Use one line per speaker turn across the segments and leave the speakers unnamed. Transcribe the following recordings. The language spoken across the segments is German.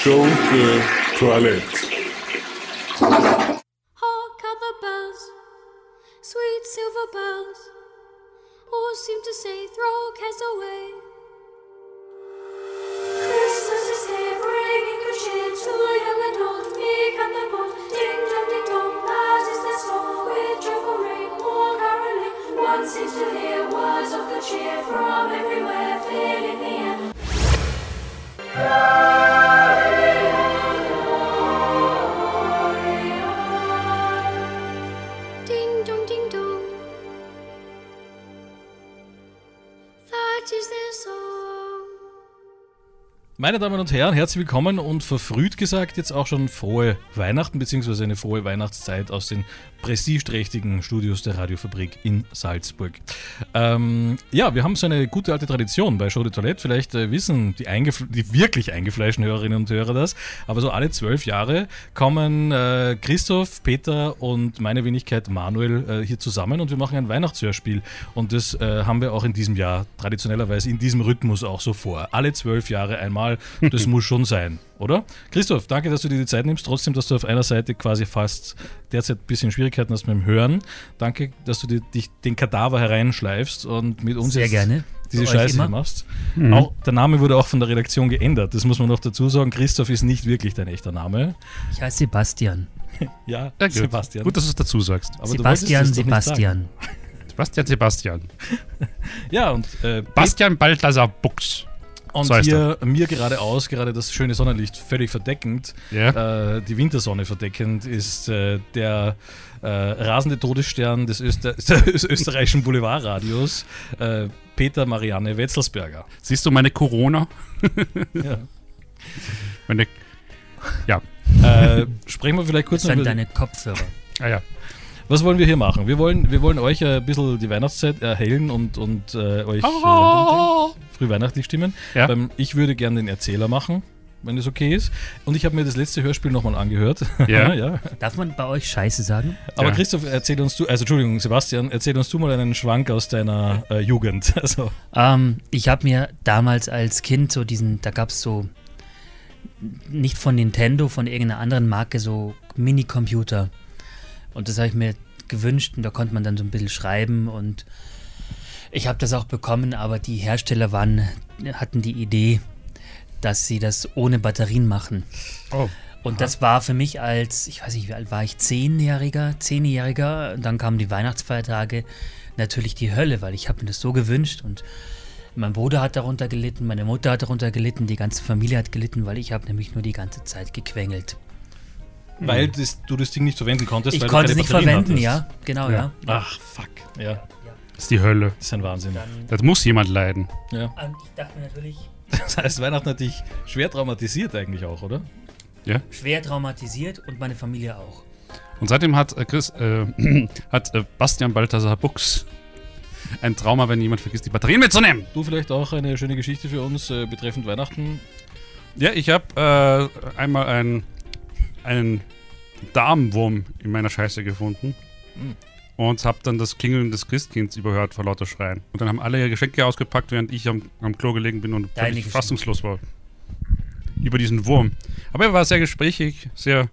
Schunke Toilette.
Hark how the bells, sweet silver bells, all seem to say, throw cares away.
Meine Damen und Herren, herzlich willkommen und verfrüht gesagt jetzt auch schon frohe Weihnachten bzw. eine frohe Weihnachtszeit aus den prestigeträchtigen Studios der Radiofabrik in Salzburg. Ähm, ja, wir haben so eine gute alte Tradition bei Show de Toilette. Vielleicht äh, wissen die, die wirklich eingefleischten Hörerinnen und Hörer das, aber so alle zwölf Jahre kommen äh, Christoph, Peter und meine Wenigkeit Manuel äh, hier zusammen und wir machen ein Weihnachtshörspiel. Und das äh, haben wir auch in diesem Jahr traditionellerweise in diesem Rhythmus auch so vor. Alle zwölf Jahre einmal, das muss schon sein, oder? Christoph, danke, dass du dir die Zeit nimmst. Trotzdem, dass du auf einer Seite quasi fast derzeit ein bisschen Schwierigkeiten hast mit dem Hören. Danke, dass du dir, dich den Kadaver hereinschleifst und mit uns
Sehr
jetzt
gerne.
diese Scheiße
immer.
machst. Auch, der Name wurde auch von der Redaktion geändert. Das muss man noch dazu sagen. Christoph ist nicht wirklich dein echter Name.
Ich heiße Sebastian.
Ja,
Ja, gut.
Sebastian.
Gut, dass du es dazu sagst.
Aber
Sebastian. Sebastian.
Sebastian, Sebastian.
Ja, und äh,
Bastian Balthasar Buchs.
Und
So
hier mir geradeaus, gerade das schöne Sonnenlicht völlig verdeckend,
Ja.
äh, die Wintersonne verdeckend, ist äh, der äh, rasende Todesstern des, Öster des österreichischen Boulevardradios, äh, Peter Marianne Wetzelsberger.
Siehst du meine Corona?
Ja.
Meine. Ja.
Äh, sprechen wir vielleicht kurz
Das
noch
sind
über,
deine Kopfhörer.
Ah ja.
Was wollen wir hier machen? Wir wollen, wir wollen euch ein bisschen die Weihnachtszeit erhellen und, und äh, euch
Oh.
äh, früh weihnachtlich stimmen.
Ja.
Ähm, ich würde gerne den Erzähler machen, wenn das okay ist. Und ich habe mir das letzte Hörspiel nochmal angehört.
Ja.
ja.
Darf man bei euch Scheiße sagen?
Aber
Ja.
Christoph, erzähl uns du, also Entschuldigung, Sebastian, erzähl uns du mal einen Schwank aus deiner äh, Jugend. Also,
Ähm, ich habe mir damals als Kind so diesen, da gab es so, nicht von Nintendo, von irgendeiner anderen Marke, so Mini-Computer. Und das habe ich mir gewünscht und da konnte man dann so ein bisschen schreiben und ich habe das auch bekommen, aber die Hersteller waren, hatten die Idee, dass sie das ohne Batterien machen.
Oh.
Und das war für mich als, ich weiß nicht, wie alt war ich, Zehnjähriger, Zehnjähriger. Und dann kamen die Weihnachtsfeiertage, natürlich die Hölle, weil ich habe mir das so gewünscht und mein Bruder hat darunter gelitten, meine Mutter hat darunter gelitten, die ganze Familie hat gelitten, weil ich habe nämlich nur die ganze Zeit gequengelt.
Weil das, du das Ding nicht verwenden konntest.
Ich
weil du
konnte es
keine
nicht
Batterien
verwenden,
hattest.
ja, genau, ja.
Ach, fuck. Ja,
Das ist die Hölle.
das ist ein Wahnsinn.
Das muss jemand leiden.
Ja.
Und ich dachte mir natürlich,
Das heißt, Weihnachten hat dich schwer traumatisiert eigentlich auch, oder?
Ja.
schwer traumatisiert und meine Familie auch.
Und seitdem hat äh, Chris, äh, hat äh, Bastian Balthasar Buchs ein Trauma, wenn jemand vergisst, die Batterien mitzunehmen.
Du vielleicht auch eine schöne Geschichte für uns äh, betreffend Weihnachten.
Ja, ich habe äh, einmal einen, einen Darmwurm in meiner Scheiße gefunden.
Hm.
Und habe dann das Klingeln des Christkinds überhört vor lauter Schreien. Und dann haben alle ihre Geschenke ausgepackt, während ich am, am Klo gelegen bin und völlig fassungslos war. Über diesen Wurm. Aber er war sehr gesprächig, sehr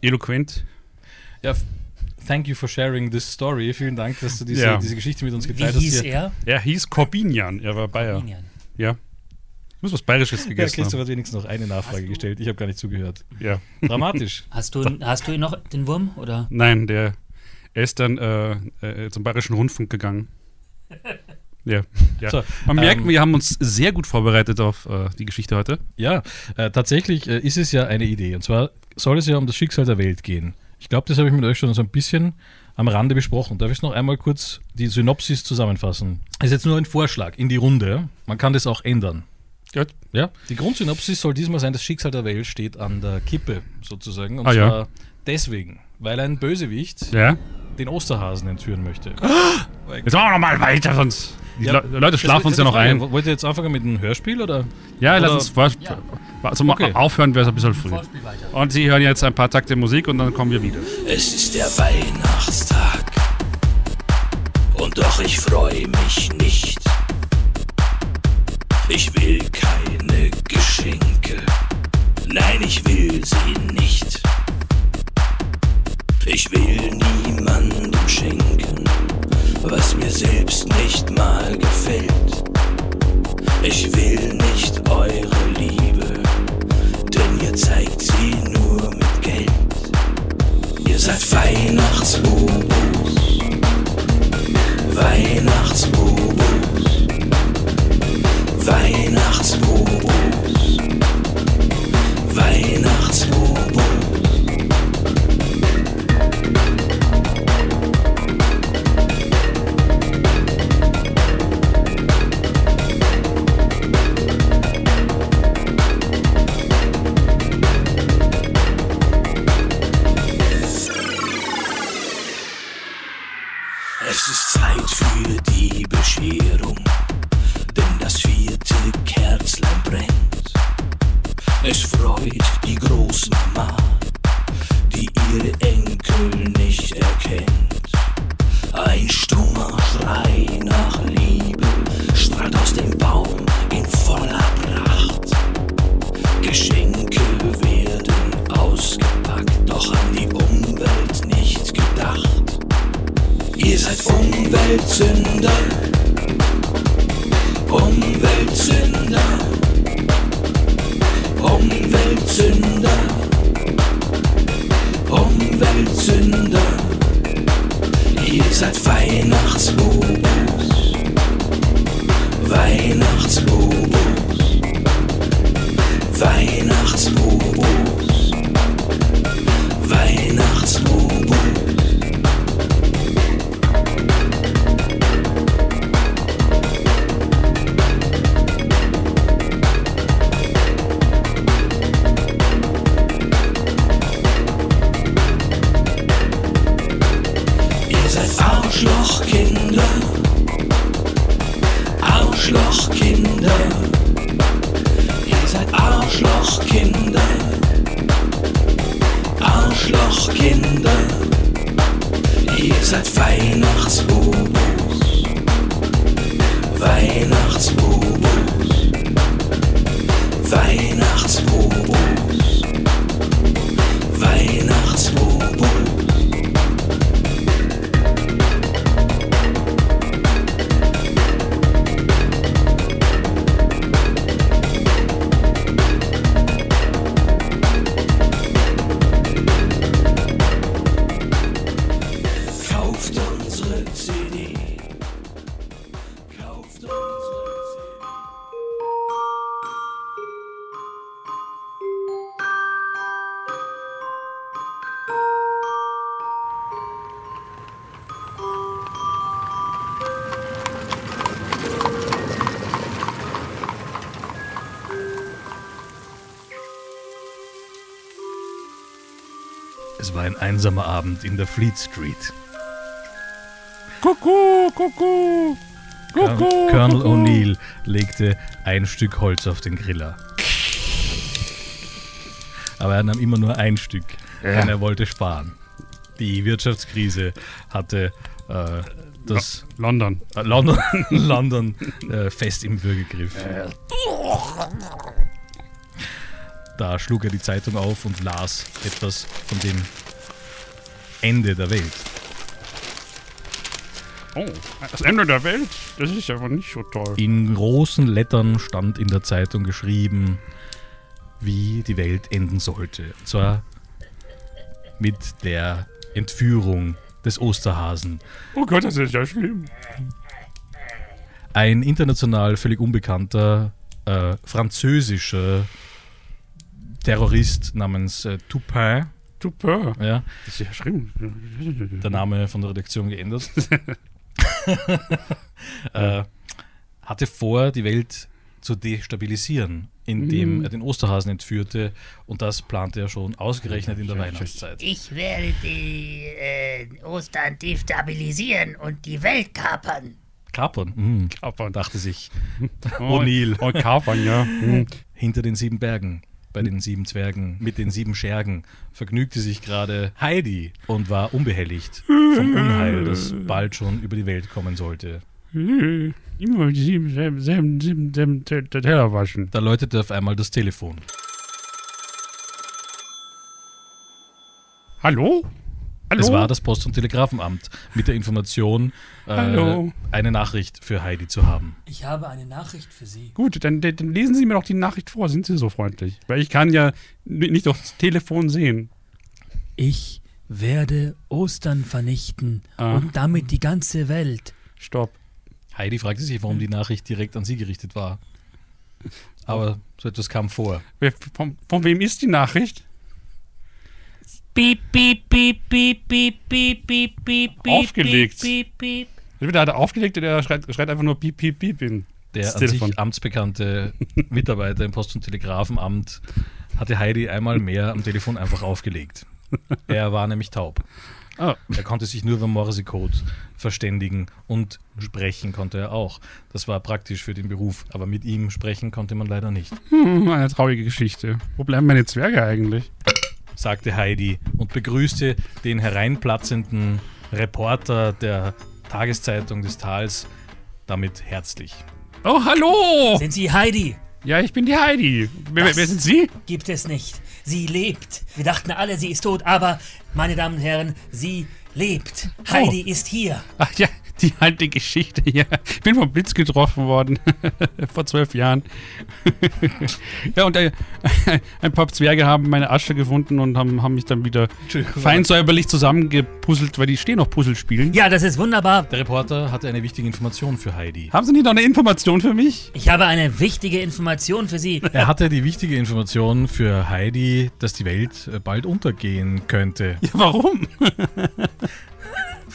eloquent.
Ja, thank you for sharing this story. Vielen Dank, dass du diese,
Ja.
diese Geschichte mit uns
Wie
geteilt hast.
hieß
hier.
er?
Er hieß Corbinian, er war Bayer.
Arminian.
Ja. Ich muss was Bayerisches
Ja,
gegessen
Christoph
haben.
hat wenigstens noch eine Nachfrage gestellt. Ich habe gar nicht zugehört.
Ja.
Dramatisch.
Hast du, hast du ihn noch, den Wurm? Oder?
Nein, der er ist dann äh, äh, zum Bayerischen Rundfunk gegangen. Ja. ja.
So,
Man merkt,
ähm,
wir haben uns sehr gut vorbereitet auf äh, die Geschichte heute.
Ja, äh, tatsächlich äh, ist es ja eine Idee. Und zwar soll es ja um das Schicksal der Welt gehen. Ich glaube, das habe ich mit euch schon so ein bisschen am Rande besprochen. Darf ich noch einmal kurz die Synopsis zusammenfassen? Das ist jetzt nur ein Vorschlag in die Runde. Man kann das auch ändern.
Gut.
Ja, die Grundsynopsis soll diesmal sein, das Schicksal der Welt steht an der Kippe sozusagen. Und
Ah, ja.
zwar deswegen, weil ein Bösewicht
Ja.
den Osterhasen entführen möchte.
Jetzt machen wir noch mal weiter, sonst. Die
Ja,
Le Leute schlafen uns ja noch ein.
Wollt ihr jetzt anfangen mit einem Hörspiel oder?
Ja,
Oder-
lass uns vor. Also
Okay.
aufhören wäre es ein bisschen früh. Und Sie hören jetzt ein paar Takte Musik und dann kommen wir wieder.
Es ist der Weihnachtstag. Und doch ich freue mich nicht. Ich will keine Geschenke. Nein, ich will sie nicht. Ich will niemandem schenken, was mir selbst nicht mal gefällt. Ich will nicht eure Liebe, denn ihr zeigt sie nur mit Geld. Ihr seid Weihnachtsbobos, Weihnachtsbobos, Weihnachtsbobos, Arschlochkinder, Arschlochkinder. Ihr seid Weihnachtsbobos, Weihnachtsbobos,
einsamer Abend in der Fleet Street.
Kuckuck, Kuckuck. Kuckuck,
Colonel. O'Neill legte ein Stück Holz auf den Griller. Aber er nahm immer nur ein Stück, denn er wollte sparen. Die Wirtschaftskrise hatte äh, das
London.
äh, London, London äh, fest im Würgegriff. Da schlug er die Zeitung auf und las etwas von dem Ende der Welt.
Oh, das Ende der Welt? Das ist aber nicht so toll.
In großen Lettern stand in der Zeitung geschrieben, wie die Welt enden sollte. Und zwar mit der Entführung des Osterhasen.
Oh Gott, das ist ja schlimm.
Ein international völlig unbekannter äh, französischer Terrorist namens äh, Toupin,
Super.
ja,
Das ist ja schlimm.
der Name von der Redaktion geändert, äh, hatte vor, die Welt zu destabilisieren, indem er den Osterhasen entführte und das plante er schon ausgerechnet in der Weihnachtszeit.
Ich werde die äh, Ostern destabilisieren und die Welt kapern.
Kapern, hm,
Kapern.
dachte sich
Oh,
O'Neill.
Oh, Kapern, ja. Hm.
hinter den sieben Bergen. Bei den sieben Zwergen mit den sieben Schergen vergnügte sich gerade Heidi und war unbehelligt vom Unheil, das bald schon über die Welt kommen sollte.
Immer sieben, sieben, sieben, sieben, sieben Te- Te- Teller waschen.
Da läutete auf einmal das Telefon.
Hallo? Hallo?
Es war das Post- und Telegrafenamt mit der Information, äh, eine Nachricht für Heidi zu haben.
Ich habe eine Nachricht für Sie.
Gut, dann, dann lesen Sie mir doch die Nachricht vor. Sind Sie so freundlich? Weil ich kann ja nicht aufs Telefon sehen.
Ich werde Ostern vernichten
Ah.
und damit die ganze Welt.
Stopp.
Heidi fragte sich, warum die Nachricht direkt an sie gerichtet war. Aber so etwas kam vor.
Von, von wem ist die Nachricht?
Piep, piep, piep, piep, piep, piep, piep, piep, piep,
Aufgelegt.
piep, piep.
Entweder hat er aufgelegt oder er schreit, schreit einfach nur piep, piep, piep in
Der an sich amtsbekannte Mitarbeiter im Post- und Telegrafenamt hatte Heidi einmal mehr am Telefon einfach aufgelegt. Er war nämlich taub.
Ah.
Er konnte sich nur über Morsecode verständigen und sprechen konnte er auch. Das war praktisch für den Beruf, aber mit ihm sprechen konnte man leider nicht,
Hm, eine traurige Geschichte. Wo bleiben meine Zwerge eigentlich?
Sagte Heidi und begrüßte den hereinplatzenden Reporter der Tageszeitung des Tals damit herzlich.
Oh, hallo!
Sind Sie Heidi?
Ja, ich bin die Heidi. Wer, wer, wer sind Sie?
Gibt es nicht. Sie lebt. Wir dachten alle, sie ist tot, aber, meine Damen und Herren, sie lebt. Heidi ist hier.
Ach ja, die alte Geschichte. Ja, ich bin vom Blitz getroffen worden. Vor zwölf Jahren. ja, und äh, ein paar Zwerge haben meine Asche gefunden und haben, haben mich dann wieder fein säuberlich zusammengepuzzelt, weil die stehen auf Puzzlespielen.
Ja, das ist wunderbar.
Der Reporter hatte eine wichtige Information für Heidi.
Haben Sie nicht noch eine Information für mich?
Ich habe eine wichtige Information für Sie.
Er hatte die wichtige Information für Heidi, dass die Welt äh, bald untergehen könnte,
Ja, warum?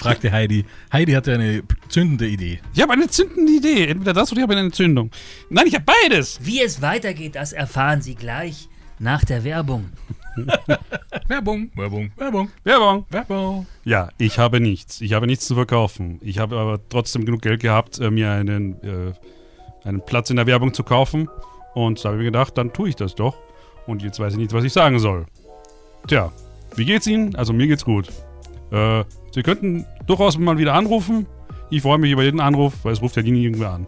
Fragte Heidi. Heidi hatte eine zündende Idee.
Ich habe eine zündende Idee. Entweder das oder ich habe eine Entzündung. Nein, ich habe beides.
Wie es weitergeht, das erfahren Sie gleich nach der Werbung.
Werbung, Werbung, Werbung,
Werbung.
Werbung.
Ja, ich habe nichts. Ich habe nichts zu verkaufen. Ich habe aber trotzdem genug Geld gehabt, äh, mir einen, äh, einen Platz in der Werbung zu kaufen. Und da habe ich mir gedacht, dann tue ich das doch. Und jetzt weiß ich nicht, was ich sagen soll. Tja, wie geht's Ihnen? Also mir geht's gut. Äh, Sie könnten durchaus mal wieder anrufen. Ich freue mich über jeden Anruf, weil es ruft ja nie irgendwer an.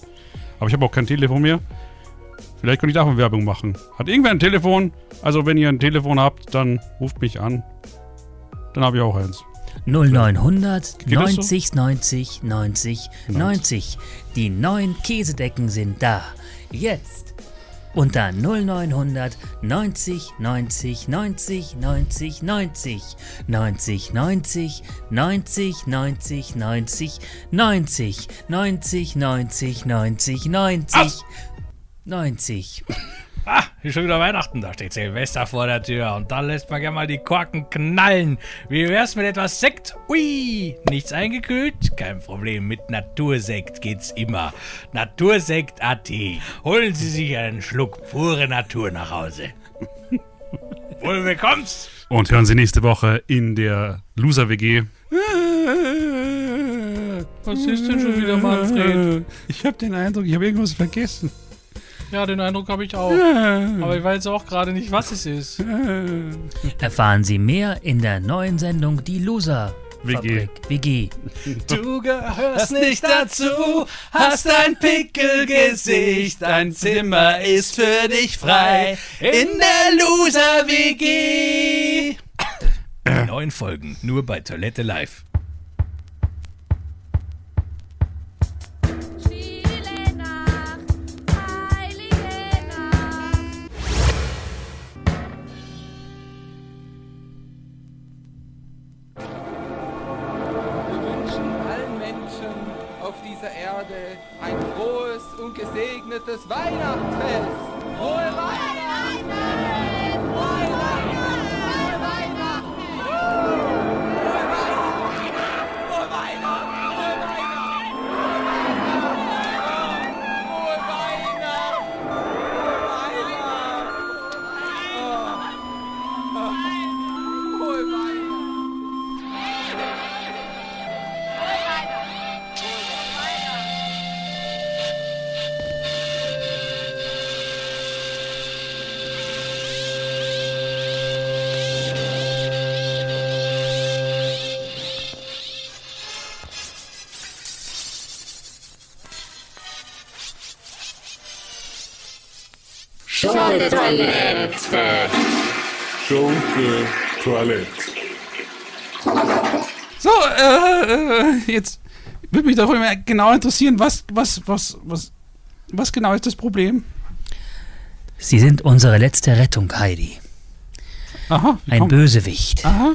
Aber ich habe auch kein Telefon mehr. Vielleicht könnte ich davon Werbung machen. Hat irgendwer ein Telefon? Also wenn ihr ein Telefon habt, dann ruft mich an. Dann habe ich auch eins.
0900
Geht das so?
90 90 90 90. Die neuen Käsedecken sind da. Jetzt. Unter 0900 90 90 90 90 90 90 90 90 90 90 90 90 90 90 90 90
Ah, ist schon wieder Weihnachten, da steht Silvester vor der Tür und dann lässt man gerne mal die Korken knallen. Wie wär's mit etwas Sekt? Ui, nichts eingekühlt? Kein Problem, mit Natursekt geht's immer. Natursekt.at. Holen Sie sich einen Schluck pure Natur nach Hause. Wohl bekommst!
Und hören Sie nächste Woche in der Loser WG.
Was ist denn schon wieder, Manfred?
Ich habe den Eindruck, ich habe irgendwas vergessen.
Ja, den Eindruck habe ich auch. Aber ich weiß auch gerade nicht, was es ist.
Erfahren Sie mehr in der neuen Sendung Die Loser
WG.
WG.
Du gehörst nicht dazu, hast ein Pickelgesicht, dein Zimmer ist für dich frei in der Loser WG. Die neuen Folgen nur bei Toilette Live.
Und gesegnetes Weihnachtsfest. Frohe Weihnachten! Frohe Weihnachten!
Schunke Toilette.
So, äh, äh, jetzt würde mich doch immer genau interessieren, was, was, was, was, was genau ist das Problem?
Sie sind unsere letzte Rettung, Heidi.
Aha.
Ein
kommt-
Bösewicht
Aha.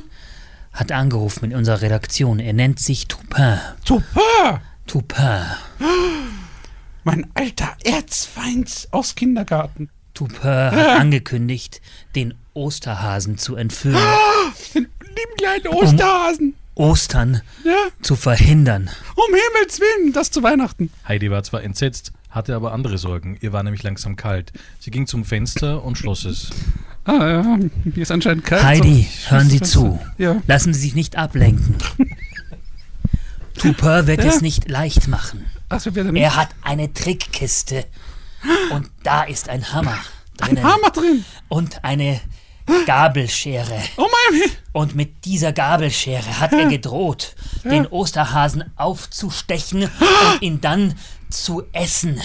hat angerufen in unserer Redaktion. Er nennt sich Toupin.
Super!
Toupin.
Mein alter Erzfeind aus Kindergarten.
Toupin hat angekündigt, den Osterhasen zu entführen,
Den lieben kleinen Osterhasen.
Ostern
Ja,
zu verhindern.
um Himmels Willen, das zu Weihnachten.
Heidi war zwar entsetzt, hatte aber andere Sorgen. Ihr war nämlich langsam kalt. Sie ging zum Fenster und schloss es.
Ah, ja, mir ist anscheinend kalt.
Heidi,
So,
hören Sie zu.
Ja.
Lassen Sie sich nicht ablenken. Toupin wird
Ja.
es nicht leicht machen.
Denn nicht?
Er hat eine Trickkiste. Und da ist ein Hammer drinnen.
Hammer drin.
Und eine Gabelschere.
Oh mein
Und mit dieser Gabelschere hat er gedroht, den Osterhasen aufzustechen und ihn dann zu essen.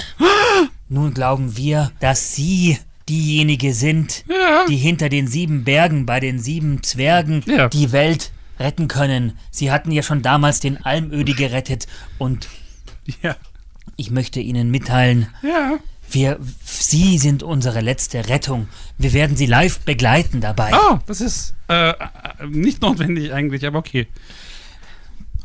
Nun glauben wir, dass Sie diejenige sind,
Ja.
die hinter den sieben Bergen bei den sieben Zwergen
Ja.
die Welt retten können. Sie hatten ja schon damals den Almödi gerettet und ich möchte Ihnen mitteilen. Wir, Sie sind unsere letzte Rettung. Wir werden Sie live begleiten dabei.
Oh, das ist äh, äh, nicht notwendig eigentlich, aber okay.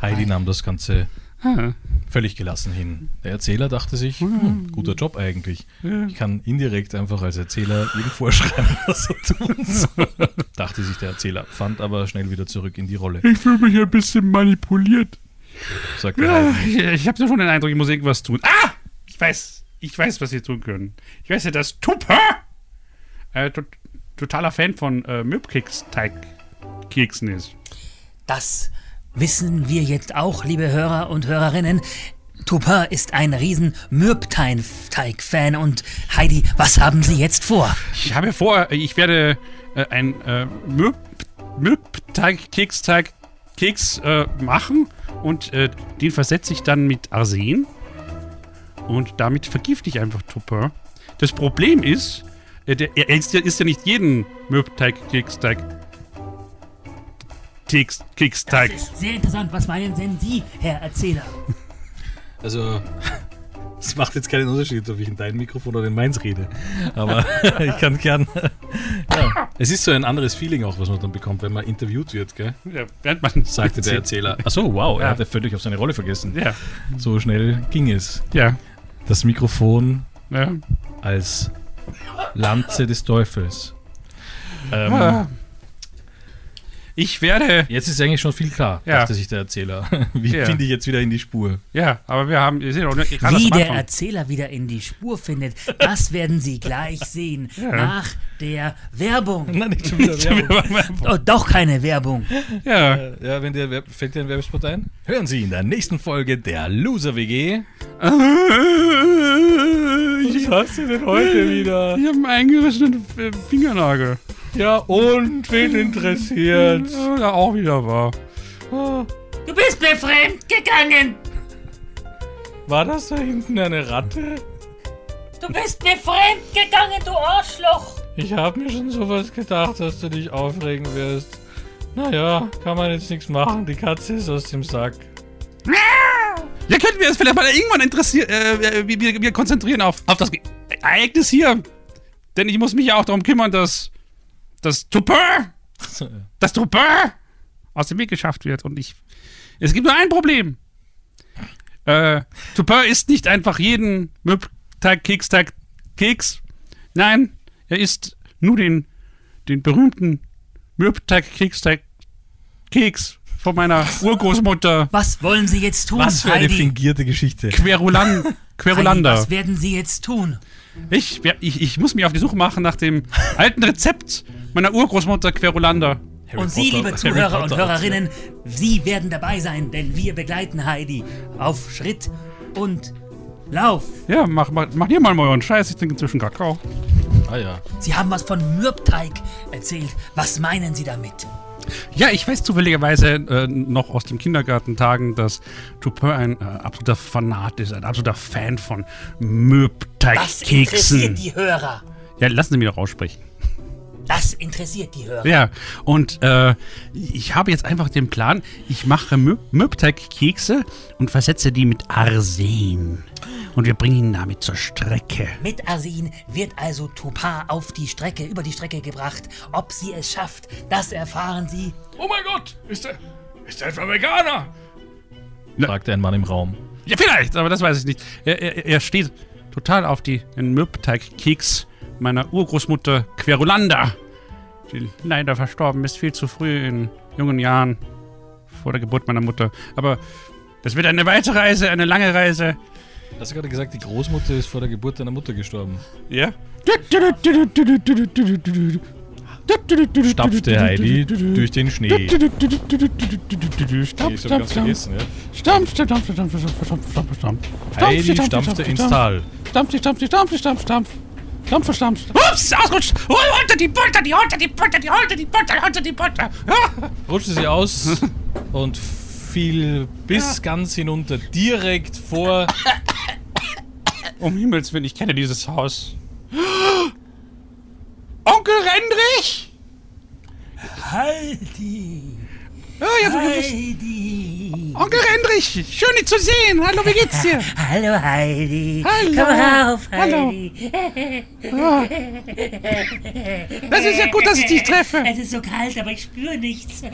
Heidi nahm das Ganze
Ah.
völlig gelassen hin. Der Erzähler dachte sich, hm, guter Job eigentlich. Ich kann indirekt einfach als Erzähler jedem vorschreiben, was er tun soll. dachte sich der Erzähler, fand aber schnell wieder zurück in die Rolle,
Ich fühle mich ein bisschen manipuliert.
sagte
Ja,
Heidi.
ich, ich habe schon den Eindruck, ich muss irgendwas tun. Ah! Ich weiß, ich weiß, was wir tun können. Ich weiß ja, dass Tupper äh, to totaler Fan von äh, Möbkeks-Teig-Keksen ist.
Das wissen wir jetzt auch, liebe Hörer und Hörerinnen. Toupin ist ein riesen Mürbteig-Fan und Heidi, was haben Sie jetzt vor?
Ich habe vor, ich werde äh, ein äh, Möb Möbteig-Keksteig Keks äh, machen und äh, den versetze ich dann mit Arsen und damit vergifte ich einfach Tupper. Das Problem ist, äh, der, er ist ja, ist ja nicht jeden Möbteig-Keksteig Keks, Keksteig.
Sehr interessant. Was meinen denn Sie, Herr Erzähler?
Also, es macht jetzt keinen Unterschied, ob ich in dein Mikrofon oder in meins rede. Aber ich kann gern. Ja. Es ist so ein anderes Feeling auch, was man dann bekommt, wenn man interviewt wird, gell?
Ja, während man
Sagte der Erzähler. Achso, wow, er
Ja.
hat ja völlig auf seine Rolle vergessen.
Ja,
So schnell ging es.
ja,
Das Mikrofon
ja.
als Lanze des Teufels. Ähm,
Ah. Ich werde.
Jetzt ist eigentlich schon viel klar,
Ja.
dachte sich der Erzähler. Wie
Ja.
finde ich jetzt wieder in die Spur?
Ja, aber wir haben. Wir sind auch nicht
Wie der. Erzähler wieder in die Spur findet, das werden Sie gleich sehen. Nach der Werbung.
Nein, nicht schon wieder Werbung.
Oh, doch keine Werbung.
Ja.
Ja, wenn dir Werb- fällt dir ein Werbespot ein? Hören Sie in der nächsten Folge der Loser WG.
Ich,
hast du denn heute wieder?
ich habe einen eingerissenen Fingernagel.
Ja, und wen interessiert?
Ja, auch wieder war.
Du bist mir fremd gegangen.
War das da hinten eine Ratte?
Du bist mir fremd gegangen, du Arschloch.
Ich habe mir schon sowas gedacht, dass du dich aufregen wirst. Naja, kann man jetzt nichts machen. Die Katze ist aus dem Sack.
Ja, könnten wir uns vielleicht mal irgendwann interessieren, äh, wir, wir, wir konzentrieren auf, auf das Ereignis hier. Denn ich muss mich ja auch darum kümmern, dass das Tupper, das Tupper aus dem Weg geschafft wird. Und ich, es gibt nur ein Problem. Äh, Tupper isst nicht einfach jeden Möbteig, Keksteig, Keks. Nein, er isst nur den, den berühmten Möbteig, Keksteig, Keks von meiner Urgroßmutter
Was wollen Sie jetzt tun,
Was für eine
Heidi?
fingierte Geschichte.
Querulan
Heidi,
Querulander.
was werden Sie jetzt tun?
Ich, wer- ich, ich muss mich auf die Suche machen nach dem alten Rezept meiner Urgroßmutter Querulander.
Harry
und Sie, liebe Zuhörer und Hörerinnen, Sie werden dabei sein, denn wir begleiten Heidi auf Schritt und Lauf.
Ja, mach, mach, mach dir mal mal euren Scheiß, ich trinke inzwischen Kakao.
Ah ja.
Sie haben was von Mürbteig erzählt. Was meinen Sie damit?
Ja, ich weiß zufälligerweise äh, noch aus den Kindergartentagen, dass Tupin ein äh, absoluter Fanat ist, ein absoluter Fan von
Das interessiert die Hörer.
Ja, lassen Sie mich doch aussprechen.
Das interessiert die Hörer.
Ja, und äh, ich habe jetzt einfach den Plan, ich mache Mö Möbteigkekse und versetze die mit Arsen. Und wir bringen ihn damit zur Strecke.
Mit Arsin wird also Tupar auf die Strecke, über die Strecke gebracht. Ob sie es schafft, das erfahren Sie.
Oh mein Gott, ist er, ist er etwa Veganer?
fragte ein Mann im Raum.
Ja, vielleicht, aber das weiß ich nicht. Er, er, er steht total auf die, den Meiner Urgroßmutter Querulanda, die leider verstorben ist, viel zu früh in jungen Jahren, vor der Geburt meiner Mutter. Aber das wird eine weite Reise, eine lange Reise.
Hast du gerade gesagt, die Großmutter ist vor der Geburt deiner Mutter gestorben?
Ja?
Stapfte Heidi durch den Schnee.
Stampf,
Ich
stampf,
hab ganz
stampf.
vergessen, ja.
Stampf, stampf, stampf, stampf, stampf, stampf, stampf, stampf.
Heidi stampfte ins Tal.
Stampf, stampf, stampf, stampf, stampf. Stampf, stampf. Ups, ausrutscht. Oh, unter die Butter, die unter die Butter, die unter die Butter, unter die Butter. Ah.
rutschte sie aus und fiel bis ganz hinunter, direkt vor.
Um Himmels Willen, ich kenne dieses Haus. Onkel Rendrich!
Heidi!
Ah, ja,
Heidi!
Onkel Rendrich, schön dich zu sehen. Hallo, wie geht's dir?
Hallo Heidi!
Hallo.
Komm rauf,
Hallo.
Heidi!
Ah. Das ist ja gut, dass ich dich treffe.
Es ist so kalt, aber ich spüre nichts.
Wie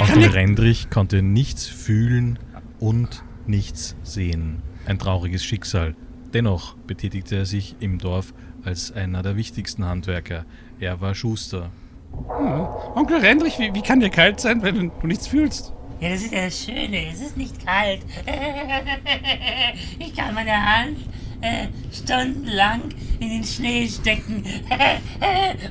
kann
Onkel
ich...
Rendrich konnte nichts fühlen und nichts sehen. Ein trauriges Schicksal. Dennoch betätigte er sich im Dorf als einer der wichtigsten Handwerker. Er war Schuster.
Onkel Rendrich, wie, wie kann dir kalt sein, wenn du nichts fühlst?
Ja, das ist ja das Schöne. Es ist nicht kalt. Ich kann meine Hand äh, stundenlang in den Schnee stecken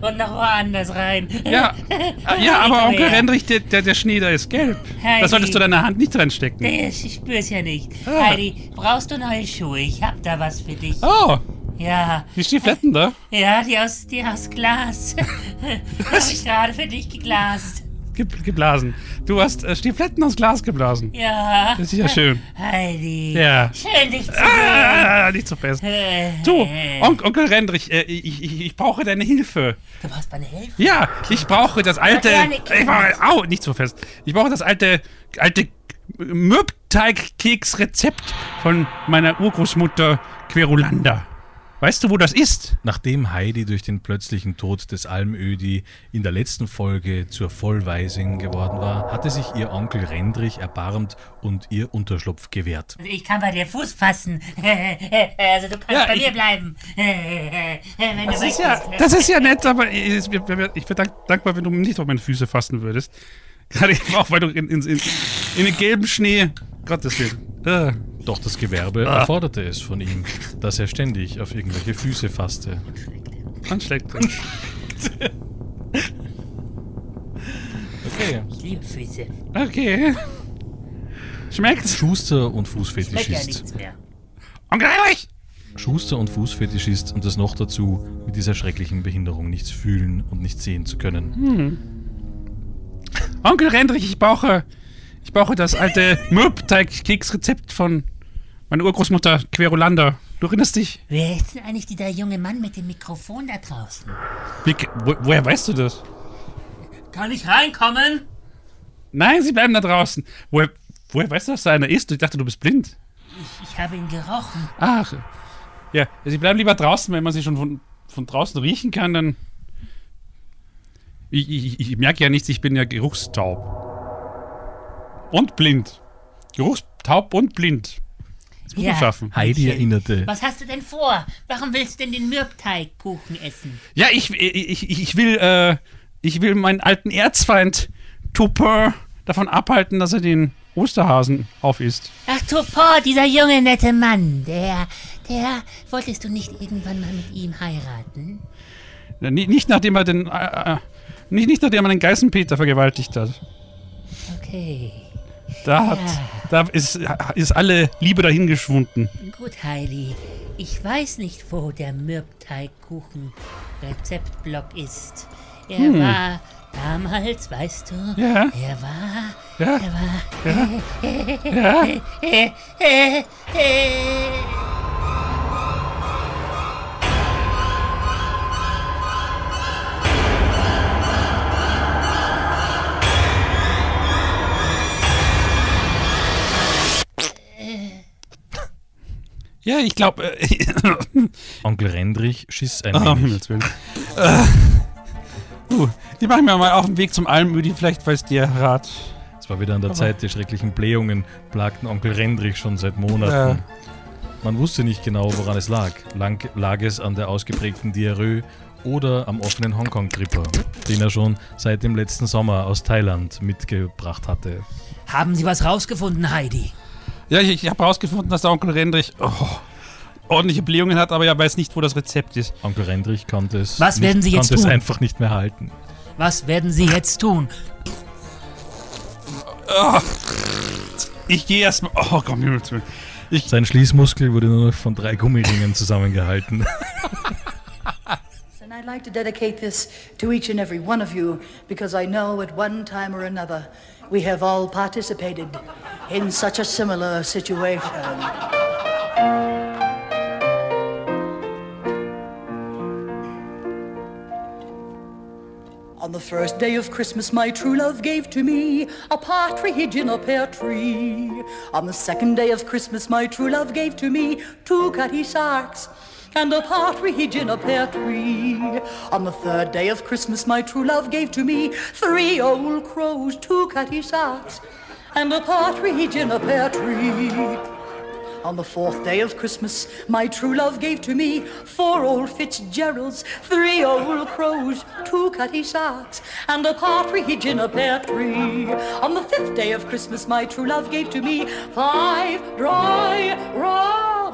und noch woanders rein.
Ja, ah, ja aber Onkel. Rendrich, der, der, der Schnee da ist gelb.
Heidi.
Da solltest du deine Hand nicht reinstecken.
Ich spür's ja nicht.
Ah.
Heidi, brauchst du neue Schuhe? Ich hab da was für dich.
Oh,
Ja,
die Stiefeletten da.
ja, die aus, die aus Glas. hab ich gerade für dich geglast.
Ge geblasen. Du hast äh, Stiefeletten aus Glas geblasen.
Ja.
Das ist ja schön.
Heidi.
Ja.
Schön, dich zu sehen.
Ah, nicht so fest.
Äh,
Du, On Onkel Rendrich, äh, ich, ich, ich brauche deine Hilfe.
Du brauchst meine Hilfe.
Ja, ich brauche das alte. Ich brauche, au, nicht so fest. Ich brauche das alte, alte Mürbteigkeks-Rezept von meiner Urgroßmutter Querulanda. Weißt du, wo das ist?
Nachdem Heidi durch den plötzlichen Tod des Almödi in der letzten Folge zur Vollwaisin geworden war, hatte sich ihr Onkel Rendrich erbarmt und ihr Unterschlupf gewährt.
Ich kann bei dir Fuß fassen. Also du kannst
Ja,
bei mir bleiben.
Das ist, ja,
möchtest.
das ist ja nett, aber ich, wäre dank, dankbar, wenn du nicht auf meine Füße fassen würdest. Gerade auch, weil du in, in, in, in den gelben Schnee. Gottes Willen. Äh.
Doch das Gewerbe
Ah.
erforderte es von ihm, dass er ständig auf irgendwelche Füße fasste.
Anschlägt.
Okay.
Ich liebe Füße.
Okay. Schmeckt's?
Schuster und
Schmeckt ja
Fußfetischist.
nichts mehr.
Onkel Heinrich!
Schuster und Fußfetischist und das noch dazu, mit dieser schrecklichen Behinderung nichts fühlen und nicht sehen zu können.
Onkel Rendrich, ich brauche, ich brauche das alte Mürbteig-Keks-Rezept von meiner Urgroßmutter Querulanda. Du erinnerst dich?
Wer ist denn eigentlich dieser junge Mann mit dem Mikrofon da draußen?
Wie, wo, woher weißt du das?
Kann ich reinkommen?
Nein, sie bleiben da draußen. Woher, woher weißt du, dass da einer ist? Ich dachte, du bist blind.
Ich habe ihn gerochen.
Ach. Ja, sie bleiben lieber draußen, wenn man sie schon von, von draußen riechen kann, dann. Ich, ich, ich merke ja nichts, ich bin ja geruchstaub. Und blind. Geruchstaub und blind. Das muss man schaffen.
Heidi erinnerte,
Was hast du denn vor? Warum willst du denn den Mürbteigkuchen essen?
Ja, ich, ich, ich, ich will, äh, ich will meinen alten Erzfeind Tupper davon abhalten, dass er den Osterhasen aufisst.
Ach, Tupor, dieser junge, nette Mann. Der, der, wolltest du nicht irgendwann mal mit ihm heiraten?
Ja, Nicht, nicht nachdem er den, äh, äh, nicht, nicht nachdem er den Geißenpeter vergewaltigt hat.
Okay.
Da hat, da ist, ist alle Liebe dahingeschwunden.
Gut, Heidi. Ich weiß nicht, wo der Mürbteigkuchen-Rezeptblock ist. Er war damals, weißt du?
Ja.
Er war.
Ja.
Er war.
Ja. Ja, ich glaube. Äh,
Onkel Rendrich schiss ein
oh,
wenig.
Äh, du, die machen wir mal auf dem Weg zum Almödi, vielleicht weiß der Rat.
Es war wieder an der
Aber-
Zeit, die schrecklichen Blähungen plagten Onkel Rendrich schon seit Monaten. Man wusste nicht genau, woran es lag. Lang, lag es an der ausgeprägten Diarrhoe oder am offenen Hongkong-Gripper, den er schon seit dem letzten Sommer aus Thailand mitgebracht hatte.
Haben Sie was rausgefunden, Heidi?
Ja, ich, ich habe herausgefunden, dass der Onkel Rendrich oh, ordentliche Blähungen hat, aber er weiß nicht, wo das Rezept ist.
Onkel Rendrich konnte es,
Was
nicht,
werden Sie jetzt
konnte es
tun?
einfach nicht mehr halten.
Was werden Sie jetzt tun?
Ich gehe erstmal. Oh, komm, Himmels Willen. Ich,
Sein Schließmuskel wurde nur noch von drei Gummiringen zusammengehalten.
And I'd like to dedicate this to each and every one of you because I know at one time or another we have all participated in such a similar situation. On the first day of Christmas, my true love gave to me a partridge in a pear tree. On the second day of Christmas, my true love gave to me two cutty sarks and a partridge in a pear tree. On the third day of Christmas, my true love gave to me three old crows, two cutty sarks and a partridge in a pear tree. On the fourth day of Christmas, my true love gave to me four old Fitzgeralds, three old crows, two cutty sarks, and a partridge in a pear tree. On the fifth day of Christmas, my true love gave to me five dry raw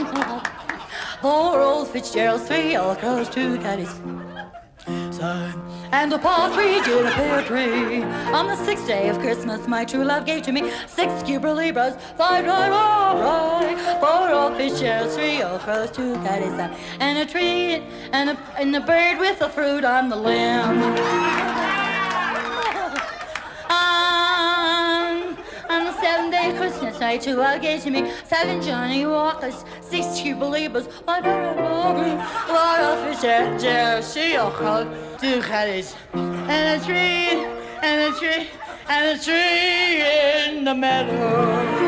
Four old Fitzgeralds, three old crows, two cutties. And a partridge in a pear tree. On the sixth day of Christmas, my true love gave to me six Cuba Libras, five dry, right, four old Fitzgeralds, three old crows, two son, and a tree, and a, and a bird with a fruit on the limb. Christmas Day to our guests to me. Seven Johnny Walkers, six Jubilees, one I don't know what off is that. See your hug, two caddies. And a tree, and a tree, and a tree in the meadow.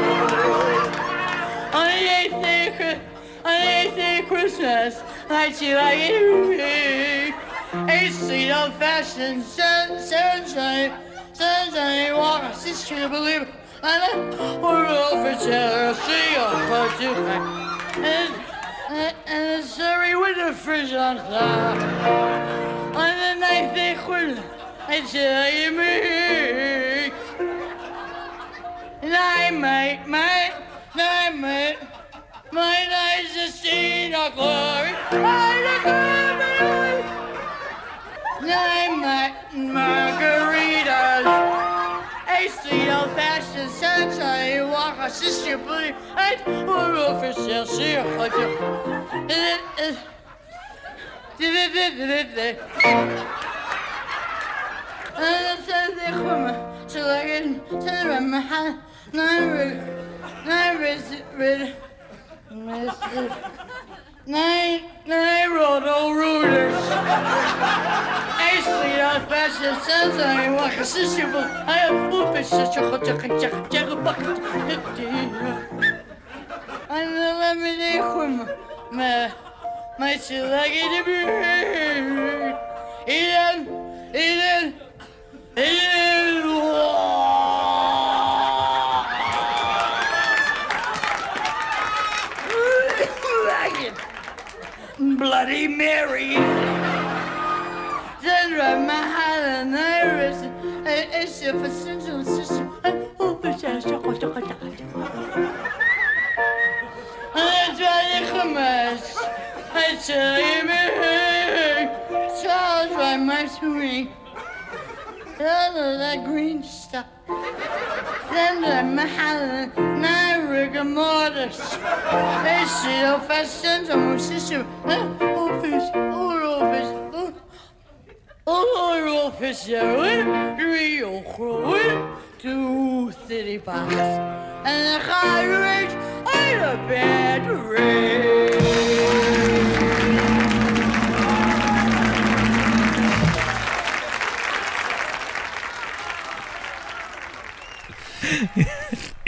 On the, underneath the Christmas lights you like it. It's the of fashioned sunshine. sunshine, sunshine, walk, sister, believer and we're over Tennessee on Pacific. And, and, and Surrey with the fridge on top. And then I think when I tell you me, night, mate, mate, night, mate. My eyes have seen our glory. Night, mate, margaritas A sweet old fashioned sunshine walk a sister believe and we're over sale see a hundred. أنا سألت خمة شغالين سلمة محل نعرف نعرف رد Nej, nej Rodo Ruders. Actually, I fashion it says I want a sister, but I have such a hot bucket. And the lemonade him, my, my silly beer. Eden, Eden, Eden. Bloody Mary. Syndrome, my heart an iris, an issue for system, and overseas, chocolate, chocolate, And I commerce. I tell you, Charles, by my sweet. All of that green stuff. Then the mahal, na rigor mortis. Facial fashions, I'm a system. Office, or office, or office, three eh? or eh? two, city pass. And the high rage, and a bad rage.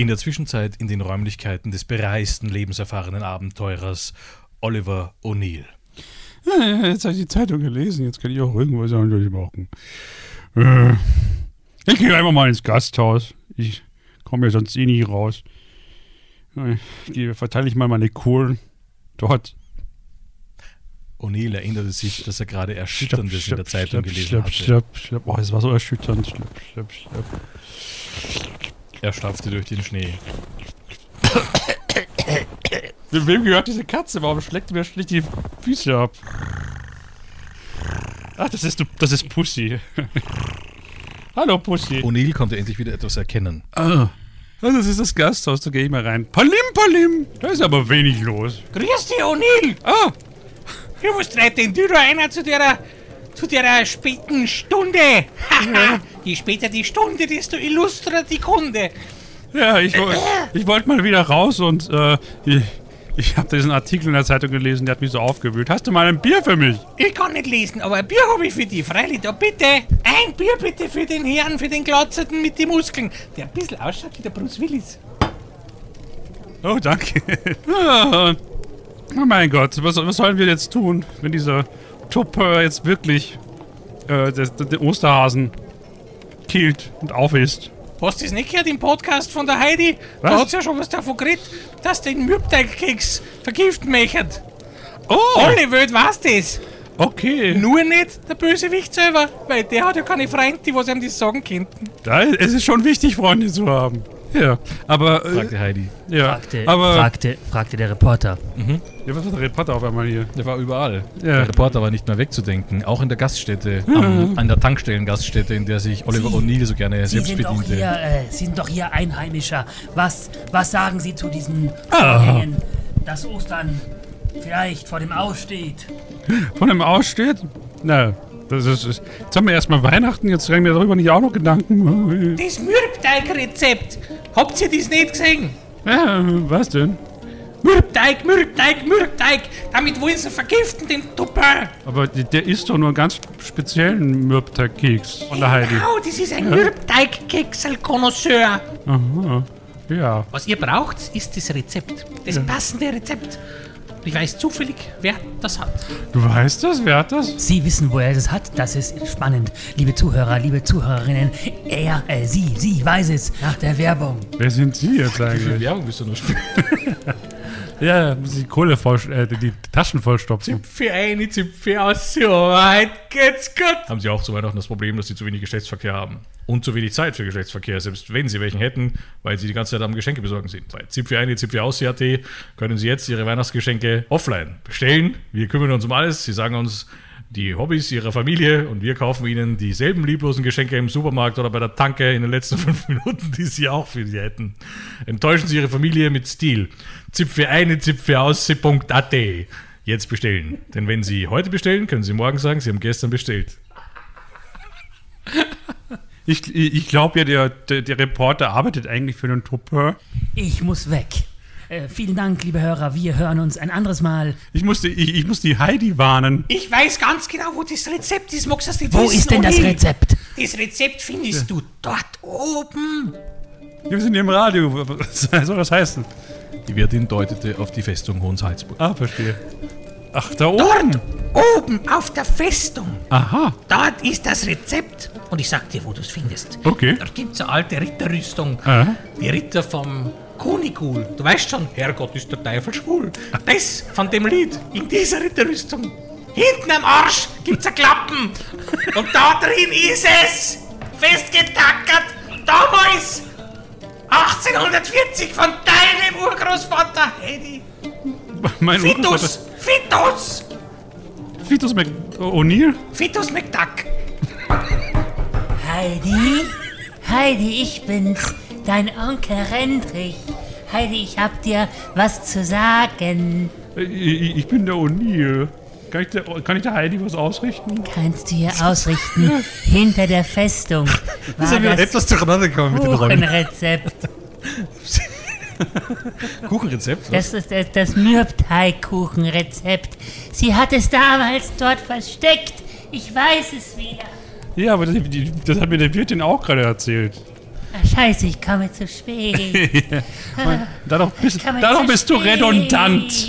In der Zwischenzeit in den Räumlichkeiten des bereisten, lebenserfahrenen Abenteurers Oliver O'Neill.
Ja, Jetzt habe ich die Zeitung gelesen, jetzt kann ich auch irgendwas anderes machen. Äh, Ich gehe einfach mal ins Gasthaus. Ich komme ja sonst eh nie raus. Ich gehe, verteile ich mal meine Kohlen dort.
O'Neill erinnerte sich, dass er gerade Erschütterndes in der Zeitung gelesen
schlepp,
hatte.
schlepp, schlepp. Oh, es war so erschütternd. Schlepp, schlepp, schlepp.
Er stapfte durch den Schnee.
We- Wem gehört diese Katze? Warum schlägt die mir schlicht die Füße ab? Ach, das ist, du- das ist Pussy. Hallo, Pussy.
O'Neill konnte endlich wieder etwas erkennen.
Ah, das ist das Gasthaus, da gehe ich mal rein. Palim, Palim. Da ist aber wenig los.
Grüß dich, O'Neill.
Ah,
Du musst reiten in Tür einer zu der, zu der späten Stunde. Haha, Je später die Stunde, desto illustrer die Kunde.
ja, ich, woll- ich wollte mal wieder raus und äh, ich, ich habe diesen Artikel in der Zeitung gelesen, der hat mich so aufgewühlt. Hast du mal ein Bier für mich?
Ich kann nicht lesen, aber ein Bier habe ich für dich, freilich. Da bitte, ein Bier bitte für den Herrn, für den Glatzerten mit den Muskeln, der ein bisschen ausschaut wie der Bruce Willis.
Oh, danke. Oh mein Gott, was, was sollen wir jetzt tun, wenn dieser Tupper jetzt wirklich äh, den Osterhasen killt und aufisst?
Hast du das nicht gehört im Podcast von der Heidi? Da
Was?
hat's ja schon was davon geredet, dass den Mürbteigkeks vergiften möchten.
Oh,
Alle Welt weiß das.
okay.
Nur nicht der Bösewicht selber, weil der hat ja keine Freunde, die was ihm das sagen könnten.
Da, es ist schon wichtig, Freunde zu haben. Ja, aber. Äh,
Fragte Heidi.
ja,
Fragte,
aber.
fragte, fragte der Reporter.
ja, was war der Reporter auf einmal hier?
Der war überall.
Ja.
Der Reporter war nicht mehr wegzudenken. Auch in der Gaststätte, am, an der Tankstellen-Gaststätte, in der sich Oliver O'Neill so gerne
Sie
selbst
sind, doch
bediente.
hier, äh, Sie sind doch hier Einheimischer. Was, was sagen Sie zu diesen
Ah.
Vorgängen, dass Ostern vielleicht vor dem Aussteht?
Von dem aussteht? Na, das ist. ist jetzt haben wir erstmal Weihnachten, jetzt kriegen wir darüber nicht auch noch Gedanken.
Das Mürbteigrezept, habt ihr das nicht gesehen?
Ja, was denn?
Mürbteig, Mürbteig, Mürbteig, damit wollen sie vergiften, den Tupper.
Aber der isst doch nur einen ganz speziellen Mürbteigkeks von der Heidi.
Genau, das ist ein Mürbteigkeksel-Konnoisseur.
Aha. Ja.
Was ihr braucht, ist das Rezept. Das passende Rezept. Ich weiß zufällig, wer das hat.
Du weißt das? Wer hat das?
Sie wissen, wo er das hat. Das ist spannend. Liebe Zuhörer, liebe Zuhörerinnen, er, äh, sie, sie weiß es nach der Werbung.
Wer sind Sie jetzt
Wie viel
eigentlich?
Werbung bist du noch spielen?
Ja, muss die Kohle voll, äh, die Taschen vollstopfen.
Für eine Zipfe aus, so weit geht's gut.
haben sie auch zu Weihnachten das Problem, dass sie zu wenig Geschlechtsverkehr haben. Und zu wenig Zeit für Geschlechtsverkehr, selbst wenn sie welchen hätten, weil sie die ganze Zeit am Geschenke besorgen sind. Bei Zipfel eine, Zipfel aus.at können sie jetzt ihre Weihnachtsgeschenke offline bestellen. Wir kümmern uns um alles. Sie sagen uns die Hobbys ihrer Familie und wir kaufen ihnen dieselben lieblosen Geschenke im Supermarkt oder bei der Tanke in den letzten fünf Minuten, die sie auch für sie hätten. Enttäuschen sie ihre Familie mit Stil. Zipfel eine, Zipfel aus.at. Jetzt bestellen. Denn wenn Sie heute bestellen, können Sie morgen sagen, Sie haben gestern bestellt.
Ich, ich glaube ja, der, der, der Reporter arbeitet eigentlich für den Tupper.
Ich muss weg. Äh, vielen Dank, liebe Hörer. Wir hören uns ein anderes Mal.
Ich muss, die, ich, ich muss die Heidi warnen.
Ich weiß ganz genau, wo das Rezept ist. Magst du das nicht
Wo
wissen,
ist denn das? Rezept?
Das Rezept findest du dort oben.
Wir sind hier im Radio. Was soll das heißen?
Die Wirtin deutete auf die Festung Hohensalzburg.
Ah, verstehe. Ach, da oben.
Dort oben auf der Festung.
Aha,
Dort ist das Rezept. Und ich sag dir, wo du es findest.
okay.
Dort gibt's eine alte Ritterrüstung.
Aha.
Die Ritter vom Kunigul. Du weißt schon, Herrgott ist der Teufel schwul. Das von dem Lied in dieser Ritterrüstung. Hinten am Arsch gibt's ein Klappen. Und da drin ist es. Festgetackert. Damals. 1840 von deinem Urgroßvater Hedy.
Mein
Fitus. Fitus.
Fitus Mc... O'Neill?
Fitus McDuck.
Heidi? Heidi, ich bin's, dein Onkel Rendrich. Heidi, ich hab dir was zu sagen.
Äh, Ich, ich bin der O'Neill. Kann ich, der, kann ich der Heidi was ausrichten?
Kannst du hier ausrichten, hinter der Festung war das
etwas durcheinander gekommen mit den Räumen.
Kuchenrezept.
Kuchenrezept?
Das ist das, das Mürbteigkuchenrezept. Sie hat es damals dort versteckt. Ich weiß es wieder.
Ja, aber das, das hat mir der Wirtin auch gerade erzählt.
Scheiße, ich komme zu spät.
Dadurch bist, dadurch
zu
bist du redundant.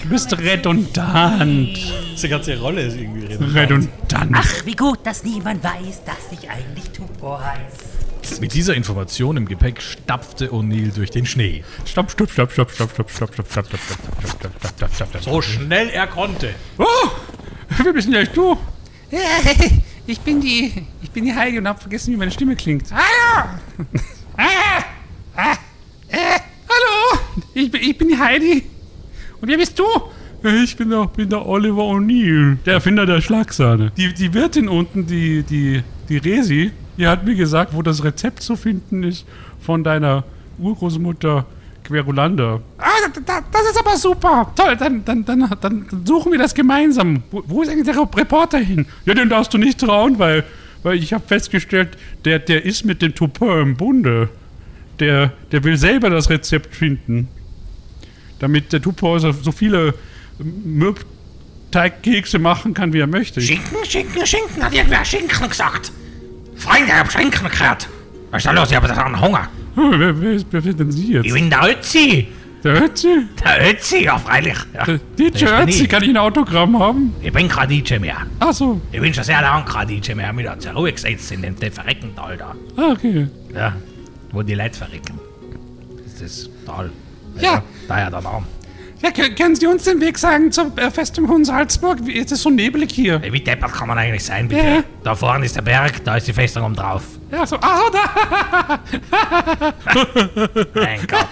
Du bist redundant.
Diese ganze Rolle ist irgendwie redundant.
Redundant.
Ach, wie gut, dass niemand weiß, dass ich eigentlich Tupor heiße.
Mit dieser Information im Gepäck stapfte O'Neill durch den Schnee.
Stopp, stopp, stopp, stopp, stopp, stopp, stopp, stopp, stopp, stopp, stopp, stopp, stopp, stopp, stopp, stopp, stopp.
So schnell er konnte.
Oh, wer bist denn eigentlich du?
Ich bin die, ich bin die Heidi und hab vergessen, wie meine Stimme klingt.
Hallo!
Ah, ah, äh, hallo, ich, bin- ich bin die Heidi. Und wer bist du?
Ich bin der, bin der Oliver O'Neill, der Erfinder der Schlagsahne. Die, die Wirtin unten, die, die, die Resi, die hat mir gesagt, wo das Rezept zu finden ist von deiner Urgroßmutter Querulanda.
Ah, da- da- das ist aber super. Toll, dann, dann, dann, dann suchen wir das gemeinsam. Wo, wo ist eigentlich der Reporter hin?
Ja, den darfst du nicht trauen, weil, weil ich habe festgestellt, der, der ist mit dem Tupper im Bunde. Der, der will selber das Rezept finden. Damit der Tupper so, so viele Mürbteigkekse machen kann, wie er möchte.
Schinken, Schinken, Schinken, hat irgendwer Schinken gesagt. Freunde, ich hab Schinken gehört. Was ist da los? Ich hab da einen Hunger.
Hm, wer, wer, ist, wer sind denn Sie
Ich
jetzt?
bin der Ötzi.
Der Ötzi?
Der Ötzi, ja, freilich. Ja.
Der DJ Ötzi,
ich.
kann ich ein Autogramm haben?
Ich bin kein DJ mehr.
Ach so,
Ich bin schon sehr lange kein DJ mehr. Ich mich da zur Ruhe gesetzt in den verreckten Tal da.
ah, okay.
Ja, wo die Leute verrecken. Das ist Tal.
Ja.
Daher der Name.
Ja, können Sie uns den Weg sagen zur äh, Festung Hohen Salzburg? Wie ist es so nebelig hier?
Wie deppert kann man eigentlich sein, bitte?
Ja.
Da vorne ist der Berg, da ist die Festung oben drauf.
Ja, so, ah, so, da.
Mein Gott.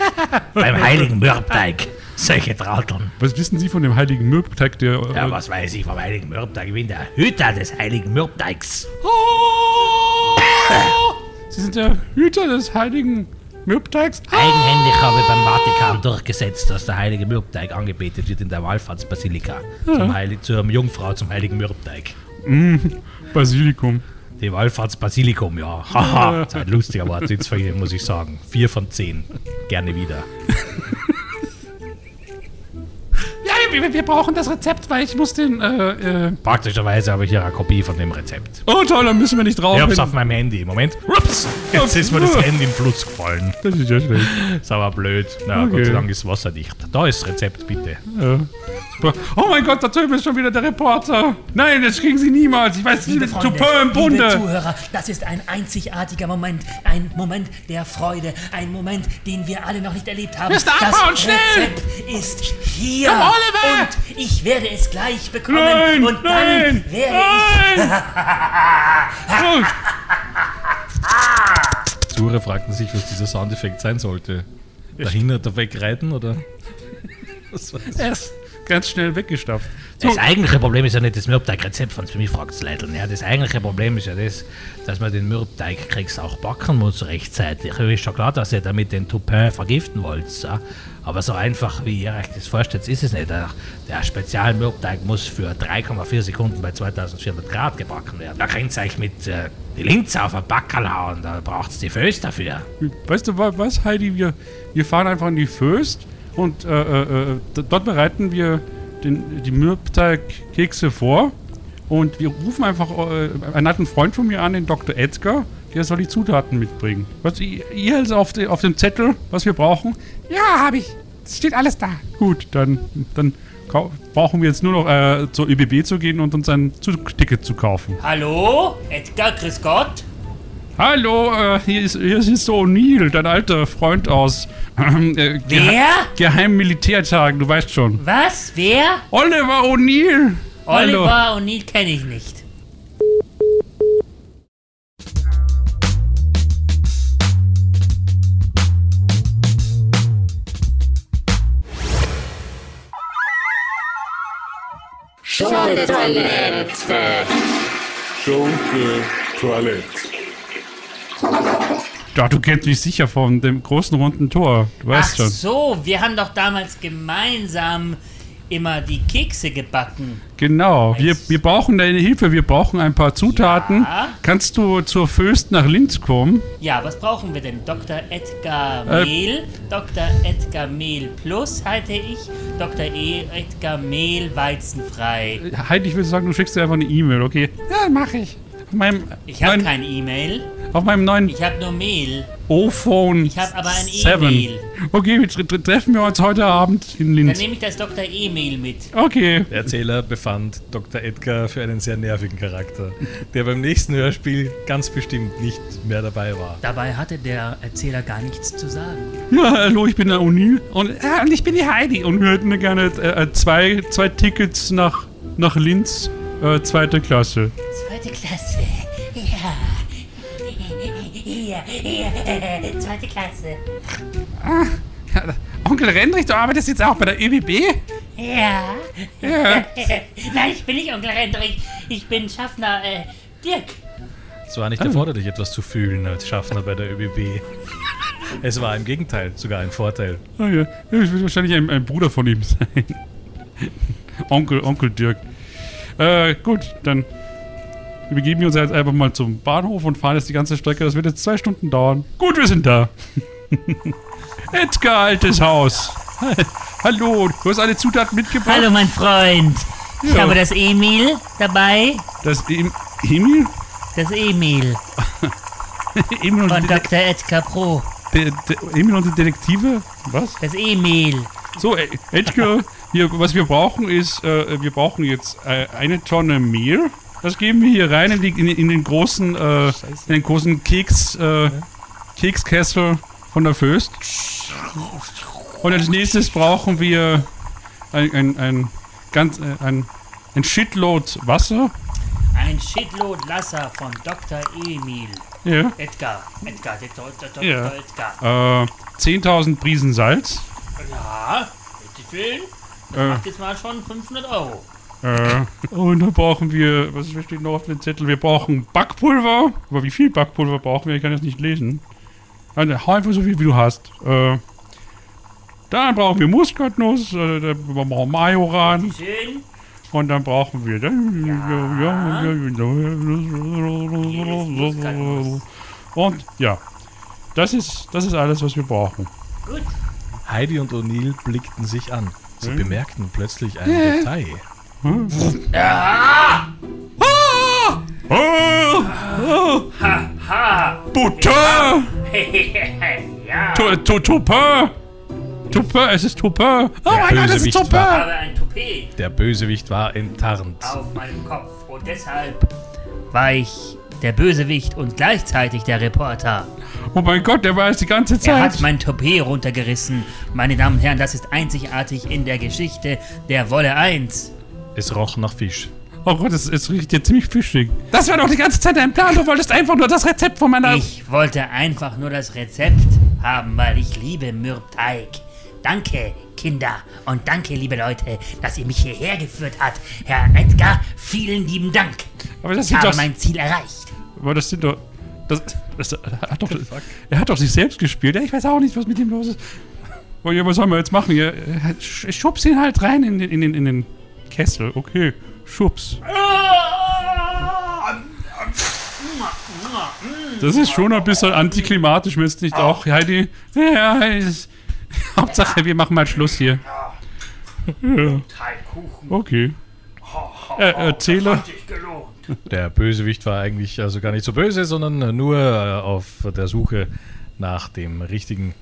Beim heiligen Mürbteig. Solche Trauteln.
Was wissen Sie von dem heiligen Mürbteig, der... äh,
Ja, was weiß ich vom heiligen Mürbteig? Ich bin der Hüter des heiligen Mürbteigs.
Sie sind der Hüter des heiligen Mürbteigs?
Eigenhändig habe ich beim Vatikan durchgesetzt, dass der heilige Mürbteig angebetet wird in der Wallfahrtsbasilika. Zum Heilig, zur Jungfrau zum heiligen Mürbteig.
Basilikum.
Die Wallfahrtsbasilikum, ja. Haha, das ist ein lustiger Wortwitz von Ihnen, muss ich sagen. Vier von zehn. Gerne wieder.
Wir, wir brauchen das Rezept, weil ich muss den, äh, äh.
Praktischerweise habe ich hier eine Kopie von dem Rezept.
Oh toll, dann müssen wir nicht drauf.
Ich hab's auf meinem Handy. Moment. Ups, jetzt ist mir das Handy im Fluss gefallen.
Das ist ja schlecht.
Ist aber blöd. Na,
Okay.
Gott sei Dank ist wasserdicht. Da ist das Rezept, bitte.
Ja. Oh mein Gott, da drüben ist schon wieder der Reporter. Nein, das kriegen Sie niemals. Ich weiß nicht,
Liebe
Tupper im
liebe
Bunde.
Zuhörer, das ist ein einzigartiger Moment, ein Moment der Freude, ein Moment, den wir alle noch nicht erlebt haben.
Ihr abhauen,
das
schnell!
Rezept ist hier
Komm, Oliver!
Und ich werde es gleich bekommen
Nein,
und dann
nein,
werde
nein. Oh,
Zuhörer fragten sich, was dieser Soundeffekt sein sollte. Dahinter wegreiten oder? Was war das?
Ganz schnell weggestapft. So,
Das eigentliche Problem ist ja nicht das Mürbteig-Rezept, von für mich fragt es Leute. Ja, das eigentliche Problem ist ja das, dass man den Mürbteig kriegst auch backen muss rechtzeitig. Ist schon klar, dass ihr damit den Toupin vergiften wollt. Ja? Aber so einfach, wie ihr euch das vorstellt, ist es nicht. Der, der Spezial-Mürbteig muss für 3,4 Sekunden bei 2400 Grad gebacken werden. Da könnt ihr euch mit äh, die Linze auf den Backerl hauen, da braucht es die Föß dafür.
weißt du wa- was, Heidi? Wir, wir fahren einfach in die Föst und äh, äh, äh, dort bereiten wir den, die Mürbteigkekse vor. Und wir rufen einfach äh, einen alten Freund von mir an, den Dr. Edgar. Der soll die Zutaten mitbringen. Was ihr also auf, de, auf dem Zettel, was wir brauchen?
Ja, hab ich. Es steht alles da.
Gut, dann, dann brauchen wir jetzt nur noch äh, zur ÖBB zu gehen und uns ein Zugticket zu kaufen.
Hallo, Edgar, grüß Gott.
Hallo, äh, hier ist, hier ist so O'Neill, dein alter Freund aus äh,
Wer?
geheimen Militärtagen, du weißt schon.
Was? Wer?
Oliver O'Neill!
Oliver O'Neill kenne ich nicht.
Schunke Toilette.
Ja, du kennst mich sicher von dem großen runden Tor. Du weißt
Ach
schon.
so, wir haben doch damals gemeinsam immer die Kekse gebacken.
Genau. Wir, wir brauchen deine Hilfe. Wir brauchen ein paar Zutaten.
Ja.
Kannst du zur Föst nach Linz kommen?
Ja, was brauchen wir denn? Dr. Edgar
Äh.
Mehl, Dr. Edgar Mehl Plus halte ich, Dr. E. Edgar Mehl weizenfrei.
Heidi, ich würde sagen, du schickst dir einfach eine E-Mail, okay?
Ja, mach ich.
Meinem,
Ich habe
mein-
kein E-Mail.
Auf meinem neuen
Ich habe nur Mehl.
O-Phone
Ich habe aber ein
7.
E-Mail.
Okay, wir tre tre treffen wir uns heute Abend in
Dann
Linz.
nehme ich das Dr. E-Mail mit.
Okay.
Der Erzähler befand Dr. Edgar für einen sehr nervigen Charakter, der beim nächsten Hörspiel ganz bestimmt nicht mehr dabei war.
Dabei hatte der Erzähler gar nichts zu sagen.
Ja, hallo, ich bin der O'Neill. Und, äh, und ich bin die Heidi. Und wir hätten gerne äh, zwei, zwei Tickets nach, nach Linz, äh, zweite Klasse.
Zweite Klasse. Ja. Hier, hier, zweite Klasse.
Onkel Rendrich, du arbeitest jetzt auch bei der ÖBB?
Ja.
Ja.
Nein, ich bin nicht Onkel Hendrik. Ich bin Schaffner, äh, Dirk.
Es war nicht erforderlich, etwas zu fühlen als Schaffner bei der ÖBB. Es war im Gegenteil sogar ein Vorteil.
Ah ja, ja ich will wahrscheinlich ein, ein Bruder von ihm sein. Onkel, Onkel Dirk. Äh, gut, dann begeben wir uns jetzt einfach mal zum Bahnhof und fahren jetzt die ganze Strecke. Das wird jetzt zwei Stunden dauern. Gut, wir sind da. Edgar, altes Haus. Hallo, du hast alle Zutaten mitgebracht.
Hallo, mein Freund. Ich
Ja.
habe das E-Mail dabei.
Das em Emil?
Das E-Mail
Emil und,
von
die,
Dr. Edgar Pro.
De De Emil und die Detektive? Was?
Das E-Mail.
So, äh, Edgar, hier, was wir brauchen ist, äh, wir brauchen jetzt äh, eine Tonne Mehl. Das geben wir hier rein in, die, in, in den großen, äh, in den großen Keks, äh, Kekskessel von der Föst. Und als nächstes brauchen wir ein, ein, ein ganz, äh, ein, ein Shitload Wasser.
Ein Shitload Lasser von Dr. Emil.
Ja.
Edgar. Edgar, Dr. Dr.
Ja.
Edgar.
Äh, 10.000 Prisen Salz.
Ja, bitteschön. Das
Äh.
macht jetzt mal schon 500 Euro.
Äh, und dann brauchen wir, was steht noch auf dem Zettel? Wir brauchen Backpulver. Aber wie viel Backpulver brauchen wir? Ich kann das nicht lesen. Also, hau einfach so viel, wie du hast. Äh, dann brauchen wir Muskatnuss, äh, dann brauchen wir Majoran. Und dann brauchen wir. Ja. Und ja, das ist, das ist alles, was wir brauchen.
Gut.
Heidi und O'Neill blickten sich an. Sie
Hm?
bemerkten plötzlich ein
Äh.
Detail.
Ja.
Ha,
ha.
Butter!
ja.
Tu- tu- Tupin! Tupin, es ist Tupin! Oh
Der Bösewicht
Ich
war,
habe ein Toupet
der Bösewicht war enttarnt.
auf meinem Kopf und deshalb war ich der Bösewicht und gleichzeitig der Reporter.
Oh mein Gott, der war es die ganze
Er
Zeit.
hat mein Toupet runtergerissen. Meine Damen und Herren, das ist einzigartig in der Geschichte der Wolle 1.
Es roch nach Fisch.
Oh Gott, es, es riecht hier ziemlich fischig.
Das war doch die ganze Zeit dein Plan. Du wolltest einfach nur das Rezept von meiner...
Ich wollte einfach nur das Rezept haben, weil ich liebe Mürbteig. Danke, Kinder. Und danke, liebe Leute, dass ihr mich hierher geführt habt. Herr Edgar, vielen lieben Dank.
Aber das
ich
sind
habe
doch-
mein Ziel erreicht.
Aber das sind doch. Das, das, er, hat doch er hat doch sich selbst gespielt. Ja, ich weiß auch nicht, was mit ihm los ist. Oh, ja, was sollen wir jetzt machen? Sch- schubs ihn halt rein in den, in den, in den Kessel. Okay, schubs. Das ist schon ein bisschen antiklimatisch, müsst nicht auch, Heidi? Ja, es- Hauptsache, wir machen mal Schluss hier. Ja. Okay. Äh, erzähle.
Der Bösewicht war eigentlich also gar nicht so böse, sondern nur äh, auf der Suche nach dem richtigen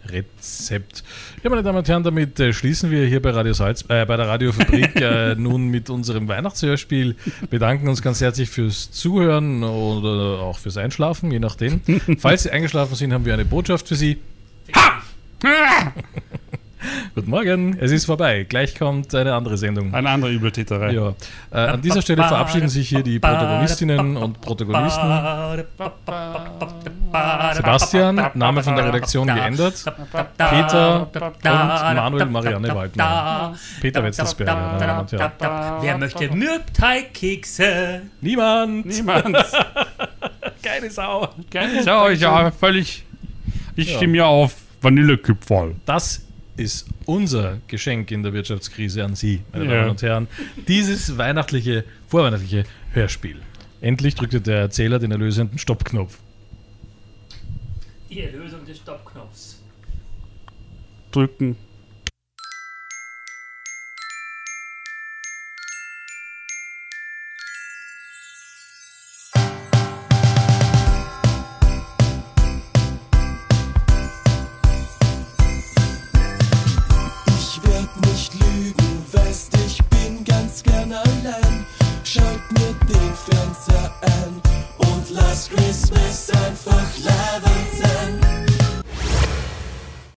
Mürbteig-Rezept. Ja, meine Damen und Herren, damit äh, schließen wir hier bei Radio Salz, äh, bei der Radiofabrik äh, nun mit unserem Weihnachtshörspiel. Bedanken uns ganz herzlich fürs Zuhören oder auch fürs Einschlafen, je nachdem. Falls Sie eingeschlafen sind, haben wir eine Botschaft für Sie. Guten Morgen, es ist vorbei. Gleich kommt eine andere Sendung.
Eine andere Übeltäterei.
Ja. Äh, an dieser Stelle verabschieden sich hier die Protagonistinnen und Protagonisten. Sebastian, Name von der Redaktion geändert. Peter und Manuel Marianne Waldmann. Peter Wetzelsberger, Herren.
Wer möchte Mürbteigkekse?
Niemand!
Niemand!
Keine Sau!
Keine Sau, ja, völlig. Ich
Ja.
stimme ja auf Vanilleküpferl.
Das ist unser Geschenk in der Wirtschaftskrise an Sie, meine
Ja.
Damen und Herren. Dieses weihnachtliche, vorweihnachtliche Hörspiel. Endlich drückte der Erzähler den erlösenden Stoppknopf.
Die Erlösung des Stoppknopfs.
Drücken.
an und lass Christmas einfach leben sein.